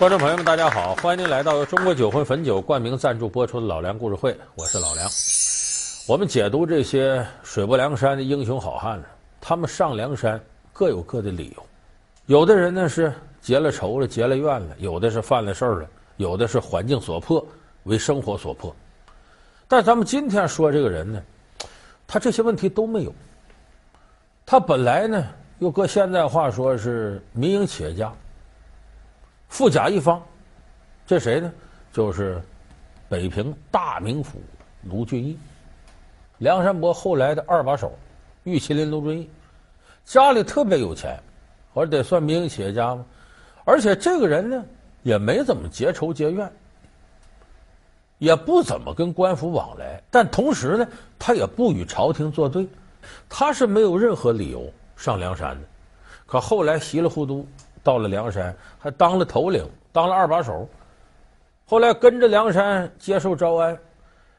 观众朋友们，大家好，欢迎您来到由中国酒魂汾酒冠名赞助播出的《老梁故事会》，我是老梁。我们解读这些水泊梁山的英雄好汉呢，他们上梁山各有各的理由。有的人呢是结了仇了、结了怨了；有的是犯了事儿了；有的是环境所迫、为生活所迫。但咱们今天说这个人呢，他这些问题都没有。他本来呢，又搁现在话说是民营企业家。富甲一方，这谁呢？就是北平大名府卢俊义，梁山泊后来的二把手，玉麒麟卢俊义，家里特别有钱，或者得算民营企业家吗？而且这个人呢，也没怎么结仇结怨，也不怎么跟官府往来，但同时呢，他也不与朝廷作对，他是没有任何理由上梁山的。可后来稀里糊涂。到了梁山，还当了头领，当了二把手。后来跟着梁山接受招安，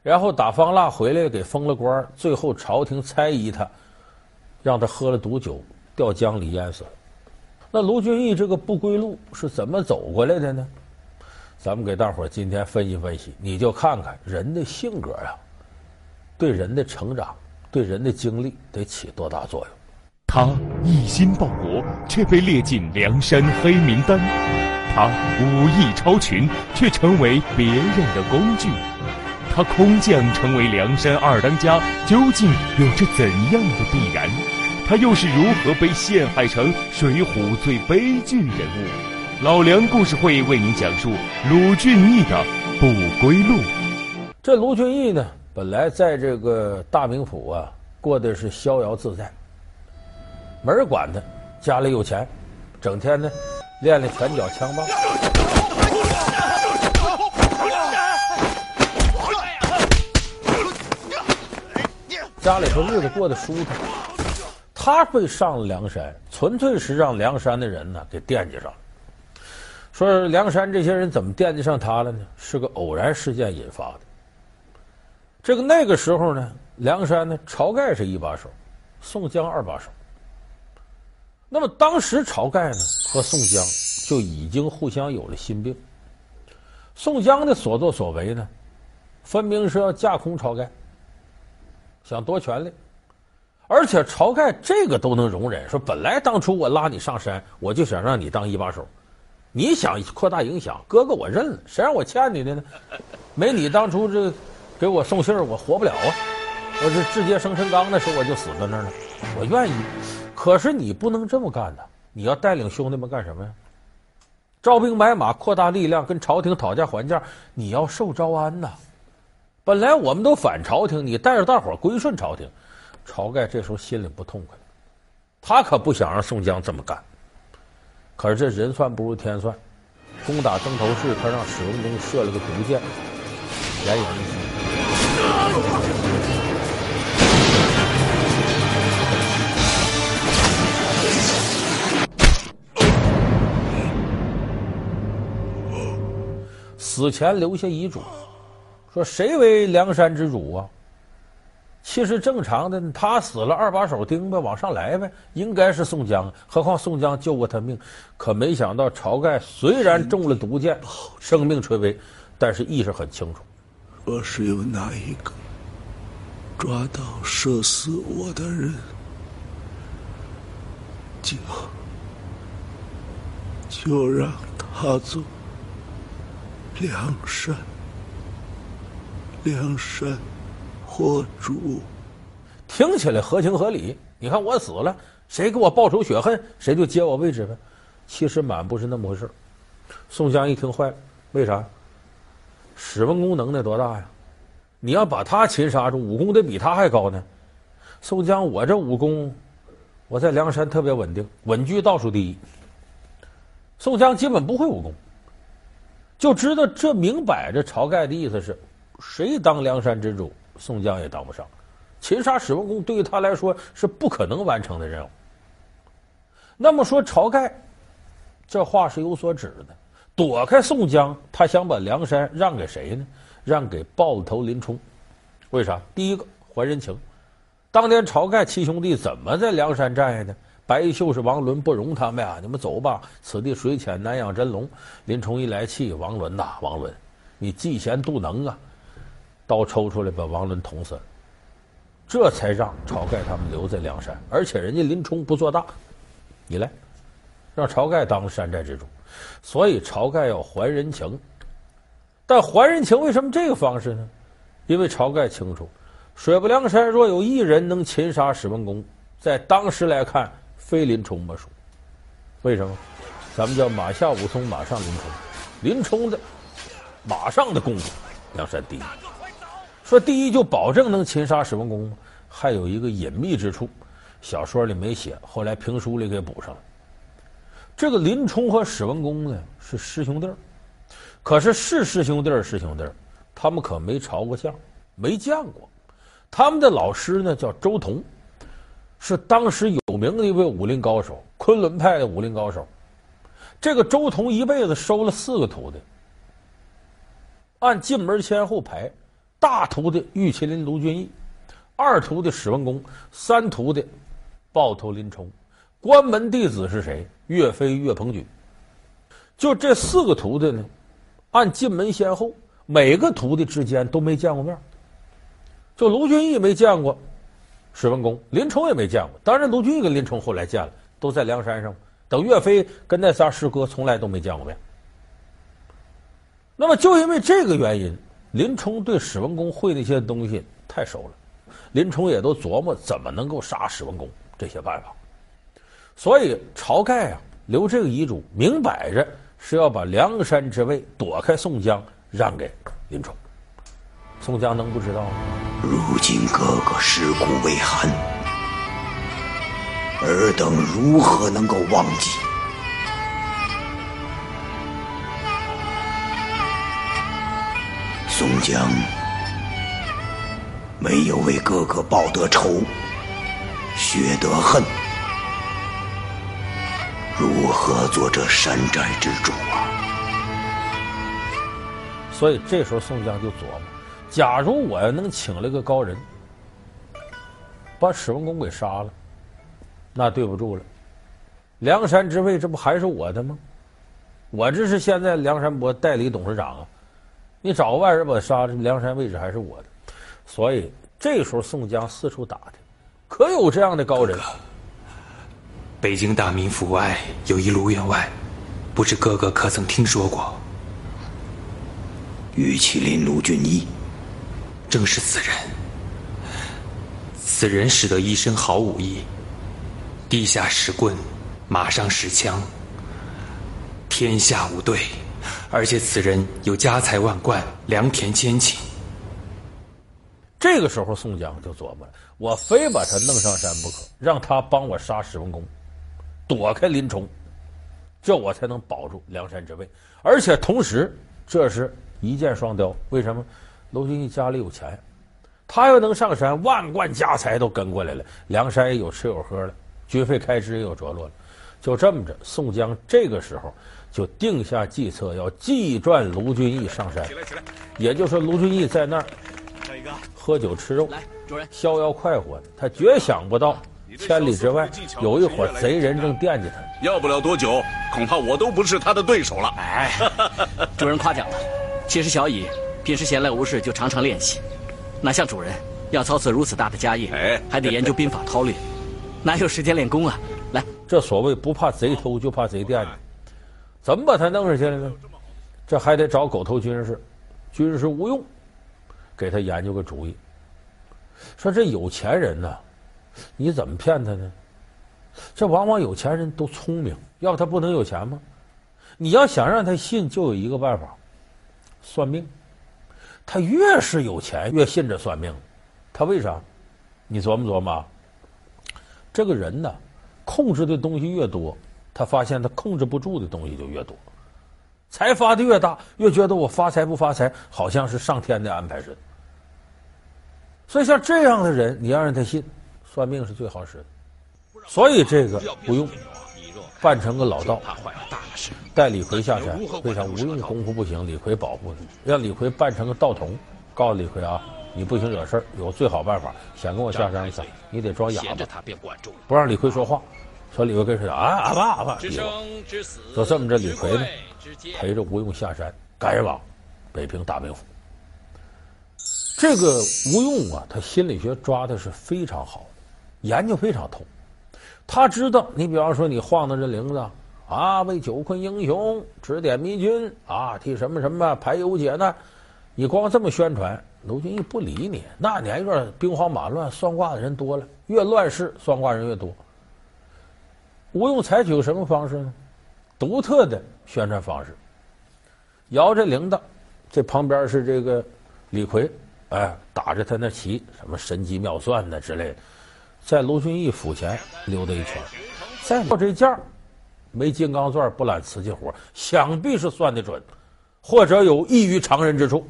然后打方腊回来给封了官。最后朝廷猜疑他，让他喝了毒酒，掉江里淹死了。那卢俊义这个不归路是怎么走过来的呢？咱们给大伙儿今天分析分析，你就看看人的性格呀，对人的成长，对人的经历得起多大作用。他一心报国，却被列进梁山黑名单；他武艺超群，却成为别人的工具。他空降成为梁山二当家，究竟有着怎样的必然？他又是如何被陷害成水浒最悲剧人物？老梁故事会为您讲述鲁俊义的不归路。这卢俊义呢，本来在这个大名府啊，过的是逍遥自在。没人管他，家里有钱，整天呢练练拳脚枪棒，家里头日子过得舒坦。他会上了梁山，纯粹是让梁山的人呢给惦记上了。说梁山这些人怎么惦记上他了呢？是个偶然事件引发的。这个那个时候呢，梁山呢，晁盖是一把手，宋江二把手。那么当时晁盖呢和宋江就已经互相有了心病。宋江的所作所为呢，分明是要架空晁盖，想夺权力，而且晁盖这个都能容忍。说本来当初我拉你上山，我就想让你当一把手，你想扩大影响，哥哥我认了，谁让我欠你的呢？没你当初这给我送信儿，我活不了啊！我这志杰生辰纲的时候我就死在那儿了，我愿意。可是你不能这么干的，你要带领兄弟们干什么呀？招兵买马，扩大力量，跟朝廷讨价还价，你要受招安呐。本来我们都反朝廷，你带着大伙归顺朝廷。晁盖这时候心里不痛快，他可不想让宋江这么干。可是这人算不如天算，攻打曾头市，他让史文恭设了个毒箭，连营一死前留下遗嘱，说谁为梁山之主啊？其实正常的，他死了，二把手盯呗，往上来呗，应该是宋江。何况宋江救过他命，可没想到晁盖虽然中了毒箭，生命垂危，但是意识很清楚。若是有哪一个抓到射死我的人，就就让他做。梁山，梁山火主，听起来合情合理。你看我死了，谁给我报仇雪恨，谁就接我位置呗。其实满不是那么回事。宋江一听坏了，为啥？史文恭能耐多大呀？你要把他擒杀住，武功得比他还高呢。宋江，我这武功，我在梁山特别稳定，稳居倒数第一。宋江基本不会武功。就知道这明摆着，晁盖的意思是，谁当梁山之主，宋江也当不上。擒杀史文恭对于他来说是不可能完成的任务。那么说，晁盖这话是有所指的，躲开宋江，他想把梁山让给谁呢？让给豹子头林冲。为啥？第一个还人情。当年晁盖七兄弟怎么在梁山战下的？白衣秀士王伦不容他们呀，你们走吧，此地水浅，难养真龙。林冲一来气，王伦呐，王伦，你嫉贤妒能啊！刀抽出来把王伦捅死了，这才让晁盖他们留在梁山，而且人家林冲不做大，你来，让晁盖当山寨之主，所以晁盖要还人情，但还人情为什么这个方式呢？因为晁盖清楚，水泊梁山若有一人能擒杀史文恭，在当时来看，非林冲莫属。为什么？咱们叫马下武松，马上林冲，林冲的马上的功夫，梁山第一。说第一就保证能擒杀史文恭吗？还有一个隐秘之处，小说里没写，后来评书里给补上了。这个林冲和史文恭呢是师兄弟儿，可是是师兄弟儿，师兄弟儿，他们可没朝过相，没见过。他们的老师呢叫周同，是当时有名的一位武林高手，昆仑派的武林高手。这个周同一辈子收了四个徒弟，按进门先后排。大徒弟玉麒麟卢俊义，二徒弟史文恭，三徒弟抱头林冲，关门弟子是谁？岳飞、岳鹏举。就这四个徒弟呢，按进门先后，每个徒弟之间都没见过面。就卢俊义没见过史文恭，林冲也没见过。当然，卢俊义跟林冲后来见了，都在梁山上。等岳飞跟那仨师哥从来都没见过面。那么，就因为这个原因。林冲对史文恭会那些东西太熟了，林冲也都琢磨怎么能够杀史文恭这些办法，所以晁盖啊留这个遗嘱，明摆着是要把梁山之位躲开宋江，让给林冲。宋江能不知道吗？如今哥哥尸骨未寒，尔等如何能够忘记？宋江没有为哥哥报得仇，雪得恨，如何做这山寨之主啊？所以这时候宋江就琢磨：假如我要能请了个高人，把史文恭给杀了，那对不住了。梁山之位这不还是我的吗？我这是现在梁山伯代理董事长啊。你找个外人把他杀了，梁山位置还是我的，所以这时候宋江四处打听，可有这样的高人？北京大名府外有一卢员外，不知哥哥可曾听说过？玉麒麟卢俊义，正是此人。此人使得一身好武艺，地下使棍，马上使枪，天下无对。而且此人有家财万贯，良田千顷。这个时候，宋江就琢磨了：我非把他弄上山不可，让他帮我杀史文恭，躲开林冲，这我才能保住梁山之位。而且同时，这是一箭双雕。为什么？卢俊义家里有钱，他要能上山，万贯家财都跟过来了，梁山也有吃有喝了，军费开支也有着落了。就这么着，宋江这个时候。就定下计策，要计赚卢俊义上山。也就是说，卢俊义在那儿喝酒吃肉，逍遥快活。他绝想不到，千里之外有一伙贼人正惦记他。要不了多久，恐怕我都不是他的对手了。哎，主人夸奖了。其实小乙平时闲来无事就常常练习，哪像主人要操持如此大的家业，哎，还得研究兵法韬略，哪有时间练功啊？来，这所谓不怕贼偷，就怕贼惦记。怎么把他弄上去了呢？这还得找狗头军师，军师吴用，给他研究个主意。说这有钱人呐，你怎么骗他呢？这往往有钱人都聪明，要不他不能有钱吗？你要想让他信，就有一个办法，算命。他越是有钱，越信这算命。他为啥？你琢磨琢磨。这个人呢，控制的东西越多。他发现他控制不住的东西就越多，财发的越大，越觉得我发财不发财，好像是上天的安排似的。所以像这样的人，你要让他信，算命是最好使的。所以这个不用扮成个老道，坏了大事带李逵下山。为啥？吴用功夫不行，李逵保护他，让李逵扮成个道童，告诉李逵啊，你不行惹事儿，有最好办法，想跟我下山一次，你得装哑巴，不让李逵说话。说李逵跟谁啊？阿爸阿爸，就这么着，李逵呢陪着吴用下山，赶往北平大名府。这个吴用啊，他心理学抓的是非常好，研究非常透。他知道，你比方说你晃荡这铃子啊，为救困英雄指点迷津啊，替什么什么排忧解难，你光这么宣传，卢俊义不理你。那年月兵荒马乱，算卦的人多了，越乱世算卦人越多。吴用采取什么方式呢？独特的宣传方式。摇着铃铛，这旁边是这个李逵，哎，打着他那旗，什么神机妙算的之类的，在卢俊义府前溜达一圈。再说这件没金刚钻，不揽瓷器活，想必是算得准，或者有异于常人之处。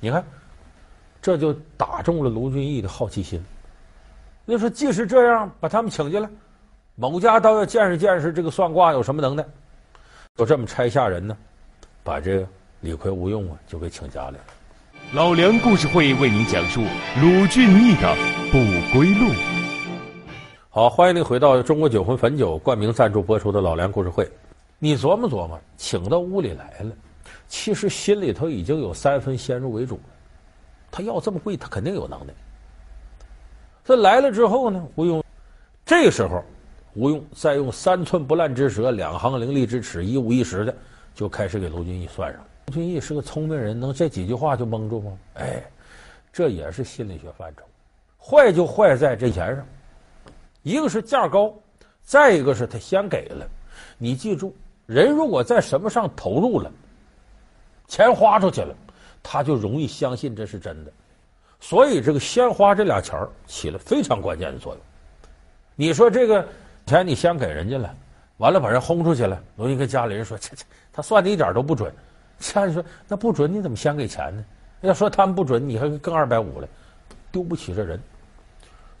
你看，这就打中了卢俊义的好奇心。那说，即使这样，把他们请进来。某家倒要见识见识这个算卦有什么能耐，就这么差下人呢，把这个李逵、吴用啊就给请家里了。老梁故事会为您讲述鲁俊义的不归路。好，欢迎您回到中国酒魂汾酒冠名赞助播出的老梁故事会。你琢磨琢磨，请到屋里来了，其实心里头已经有三分先入为主了。他要这么贵，他肯定有能耐。这来了之后呢，吴用这个时候。吴用再用三寸不烂之舌，两行伶俐之齿，一五一十的就开始给卢俊义算上。卢俊义是个聪明人，能这几句话就蒙住吗？哎，这也是心理学范畴。坏就坏在这钱上，一个是价高，再一个是他先给了。你记住，人如果在什么上投入了，钱花出去了，他就容易相信这是真的。所以这个先花这俩钱起了非常关键的作用。你说这个。钱你先给人家了，完了把人轰出去了。容易跟家里人说：“切切，他算的一点都不准。”家里说：“那不准，你怎么先给钱呢？要说他们不准，你还更二百五了，丢不起这人。”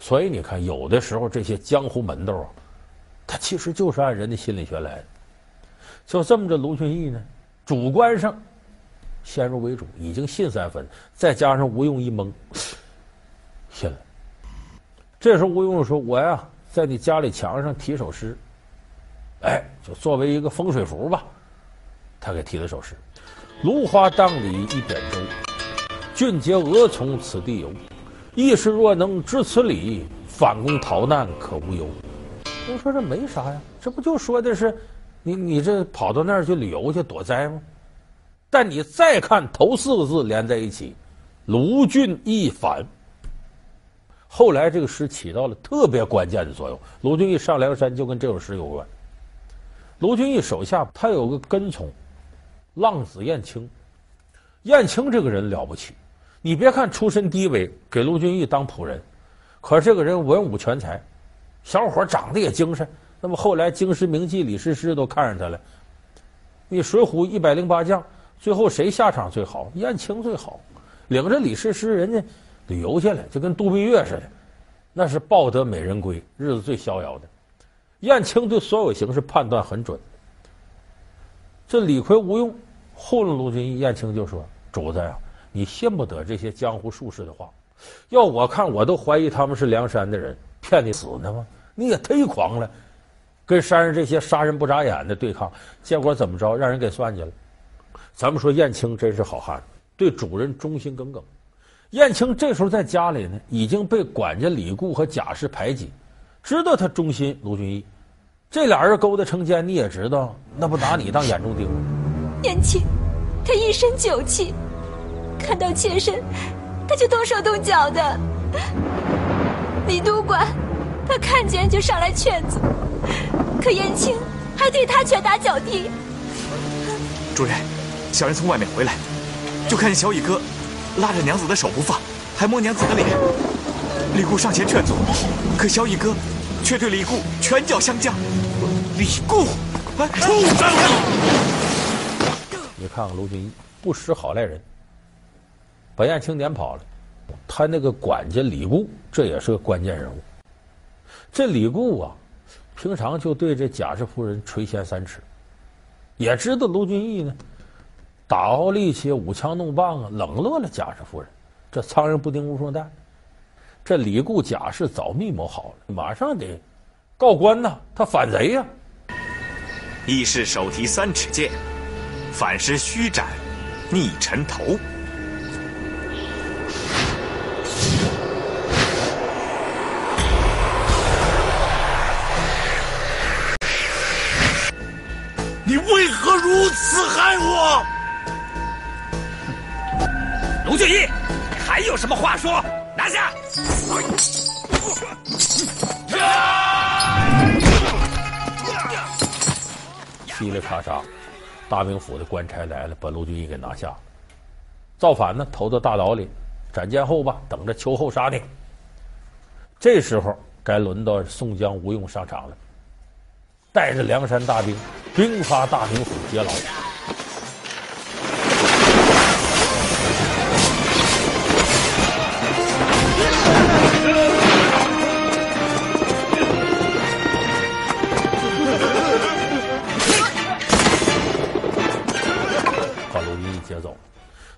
所以你看，有的时候这些江湖门道啊，他其实就是按人的心理学来的。就这么着，卢俊义呢，主观上先入为主，已经信三分，再加上吴用一蒙，信了。这时候吴用说：“我呀。”在你家里墙上题首诗，哎，就作为一个风水符吧。他给题了首诗：“芦花荡里一扁舟，俊杰蛾从此地游。一时若能知此理，反攻逃难可无忧。”我说这没啥呀，这不就说的是你你这跑到那儿去旅游去躲灾吗？但你再看头四个字连在一起，“卢俊义反”。后来这个诗起到了特别关键的作用。卢俊义上梁山就跟这首诗有关。卢俊义手下他有个跟从，浪子燕青。燕青这个人了不起，你别看出身低微，给卢俊义当仆人，可这个人文武全才，小伙长得也精神。那么后来京师名妓李师师都看上他了。你水浒一百零八将，最后谁下场最好？燕青最好，领着李师师，人家。旅游去了，就跟度蜜月似的，那是抱得美人归，日子最逍遥的。燕青对所有形势判断很准。这李逵、吴用糊弄卢俊义，燕青就说：“主子呀，你信不得这些江湖术士的话。要我看，我都怀疑他们是梁山的人，骗你死呢吗？你也忒狂了，跟山上这些杀人不眨眼的对抗，结果怎么着？让人给算计了。咱们说燕青真是好汉，对主人忠心耿耿。”燕青这时候在家里呢，已经被管家李固和贾氏排挤，知道他忠心卢俊义，这俩人勾搭成奸，你也知道，那不拿你当眼中钉吗？燕青，他一身酒气，看到妾身，他就动手动脚的。李督管，他看见就上来劝阻，可燕青还对他拳打脚踢。主人，小人从外面回来，就看见小乙哥。拉着娘子的手不放，还摸娘子的脸。李固上前劝阻，可小乙哥却对李固拳脚相加。李固，啊，畜生！你看看卢俊义不识好赖人，把燕青撵跑了。他那个管家李固，这也是个关键人物。这李固啊，平常就对这贾氏夫人垂涎三尺，也知道卢俊义呢。打傲力气，舞枪弄棒啊，冷落了贾氏夫人。这苍蝇不叮无缝蛋。这李固、贾氏早密谋好了，马上得告官呐，他反贼呀！义士手提三尺剑，反施虚斩，逆臣头。话说？拿下！嘁哩喀喳，大名府的官差来了，把卢俊义给拿下了。造反呢，投到大牢里，斩监候吧，等着秋后杀你。这时候该轮到宋江、吴用上场了，带着梁山大兵，兵发大名府劫牢。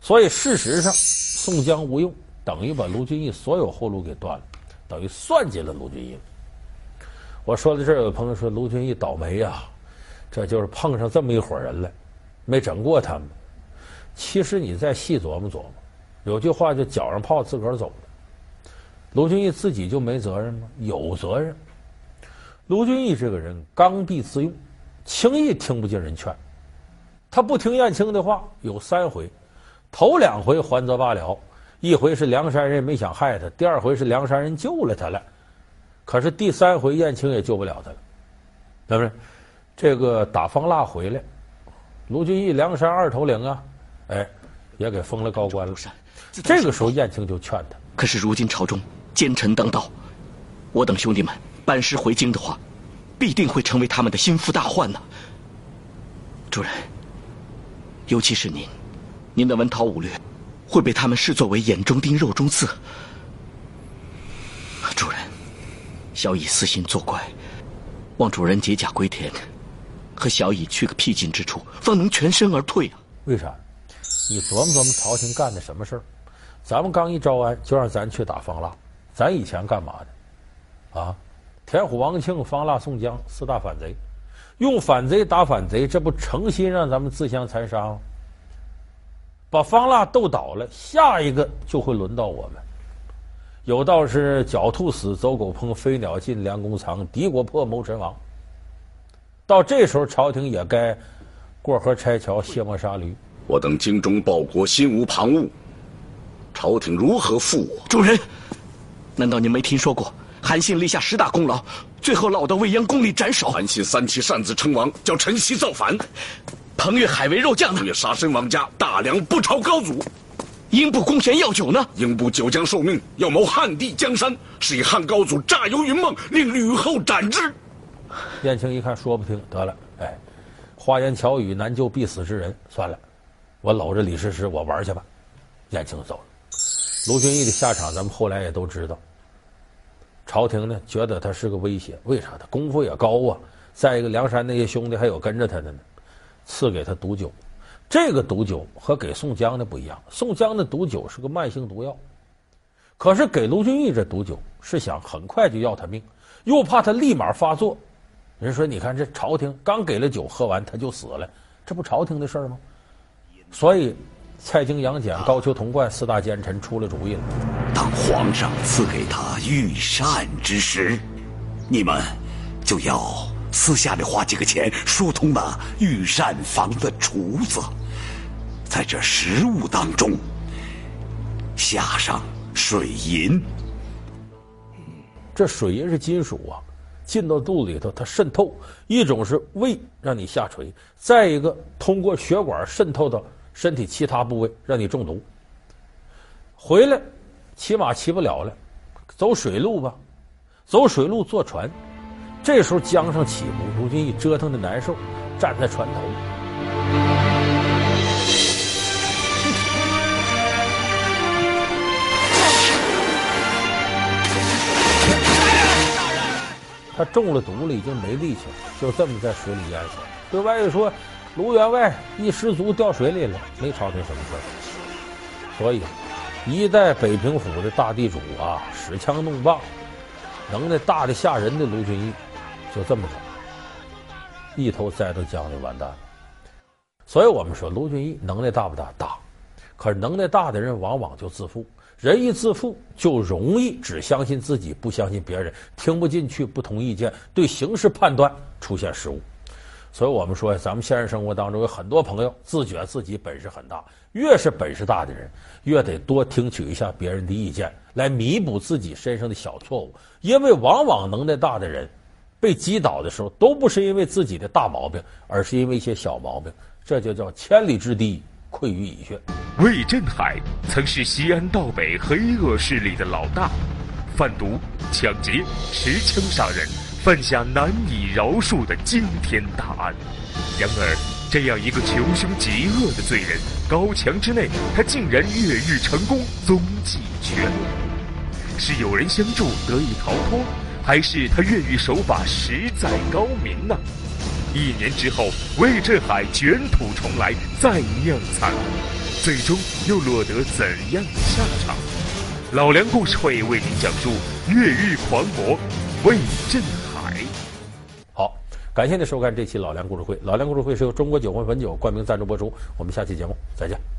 所以事实上，宋江、吴用等于把卢俊义所有后路给断了，等于算计了卢俊义。我说到这儿，有朋友说卢俊义倒霉呀，这就是碰上这么一伙人了，没整过他们。其实你再细琢磨琢磨，有句话叫“脚上泡自个儿走”。卢俊义自己就没责任吗？有责任。卢俊义这个人刚愎自用，轻易听不进人劝。他不听燕青的话，有三回。头两回还则罢了，一回是梁山人没想害他，第二回是梁山人救了他了，可是第三回燕青也救不了他了，是不是？这个打方腊回来，卢俊义梁山二头领啊，哎，也给封了高官了。这个时候燕青就劝他：可是如今朝中奸臣当道，我等兄弟们班师回京的话，必定会成为他们的心腹大患呢。主人，尤其是您。您的文韬武略会被他们视作为眼中钉、肉中刺。主人，小乙私心作怪，望主人解甲归田，和小乙去个僻静之处，方能全身而退啊！为啥？你琢磨琢磨朝廷干的什么事儿？咱们刚一招安，就让咱去打方腊。咱以前干嘛的？啊，田虎、王庆、方腊、宋江四大反贼，用反贼打反贼，这不诚心让咱们自相残杀吗？把方腊斗倒了，下一个就会轮到我们。有道是“狡兔死，走狗烹；飞鸟尽，良弓藏；敌国破，谋臣亡。”到这时候，朝廷也该过河拆桥，卸磨杀驴。我等精忠报国，心无旁骛，朝廷如何负我？主人，难道您没听说过韩信立下十大功劳，最后落到未央宫里斩首？韩信三妻擅自称王，叫陈豨造反。彭越海为肉酱呢？彭越杀身亡家，大梁不朝高祖。英布公贤药酒呢？英布九江受命，要谋汉地江山，是以汉高祖诈游云梦，令吕后斩之。燕青一看说不听，得了，哎，花言巧语难救必死之人，算了，我搂着李师师我玩去吧。燕青走了。卢俊义的下场，咱们后来也都知道。朝廷呢，觉得他是个威胁，为啥？他功夫也高啊。再一个，梁山那些兄弟还有跟着他的呢。赐给他毒酒，这个毒酒和给宋江的不一样。宋江的毒酒是个慢性毒药，可是给卢俊义这毒酒是想很快就要他命，又怕他立马发作。人说：“你看这朝廷刚给了酒，喝完他就死了，这不朝廷的事儿吗？”所以，蔡京、杨戬、高俅、童贯四大奸臣出了主意了。当皇上赐给他御膳之时，你们就要。私下里花几个钱，疏通那御膳房的厨子，在这食物当中下上水银。这水银是金属啊，进到肚子里头它渗透。一种是胃让你下垂，再一个通过血管渗透到身体其他部位，让你中毒。回来骑马骑不了了，走水路吧，走水路坐船。这时候江上起雾，卢俊义折腾的难受，站在船头。他中了毒了，已经没力气了，就这么在水里淹死了。对外又说，卢员外一失足掉水里了，没朝廷什么事。所以，一代北平府的大地主啊，使枪弄棒，能耐大的吓人的卢俊义。就这么着，一头栽到江里完蛋了。所以我们说卢俊义能耐大不大？大。可是能耐大的人往往就自负，人一自负就容易只相信自己，不相信别人，听不进去不同意见，对形势判断出现失误。所以我们说，咱们现实生活当中有很多朋友自觉自己本事很大，越是本事大的人，越得多听取一下别人的意见，来弥补自己身上的小错误。因为往往能耐大的人被击倒的时候，都不是因为自己的大毛病，而是因为一些小毛病。这就叫千里之堤。溃于蚁穴。魏振海曾是西安道北黑恶势力的老大，贩毒、抢劫、持枪杀人，犯下难以饶恕的惊天大案。然而，这样一个穷凶极恶的罪人，高墙之内，他竟然越狱成功，踪迹全无。是有人相助得以逃脱，还是他越狱手法实在高明呢？一年之后，魏振海卷土重来，再酿惨案，最终又落得怎样的下场？老梁故事会为您讲述越狱狂魔魏振海。好，感谢您收看这期老梁故事会。老梁故事会是由中国酒魂汾酒冠名赞助播出。我们下期节目再见。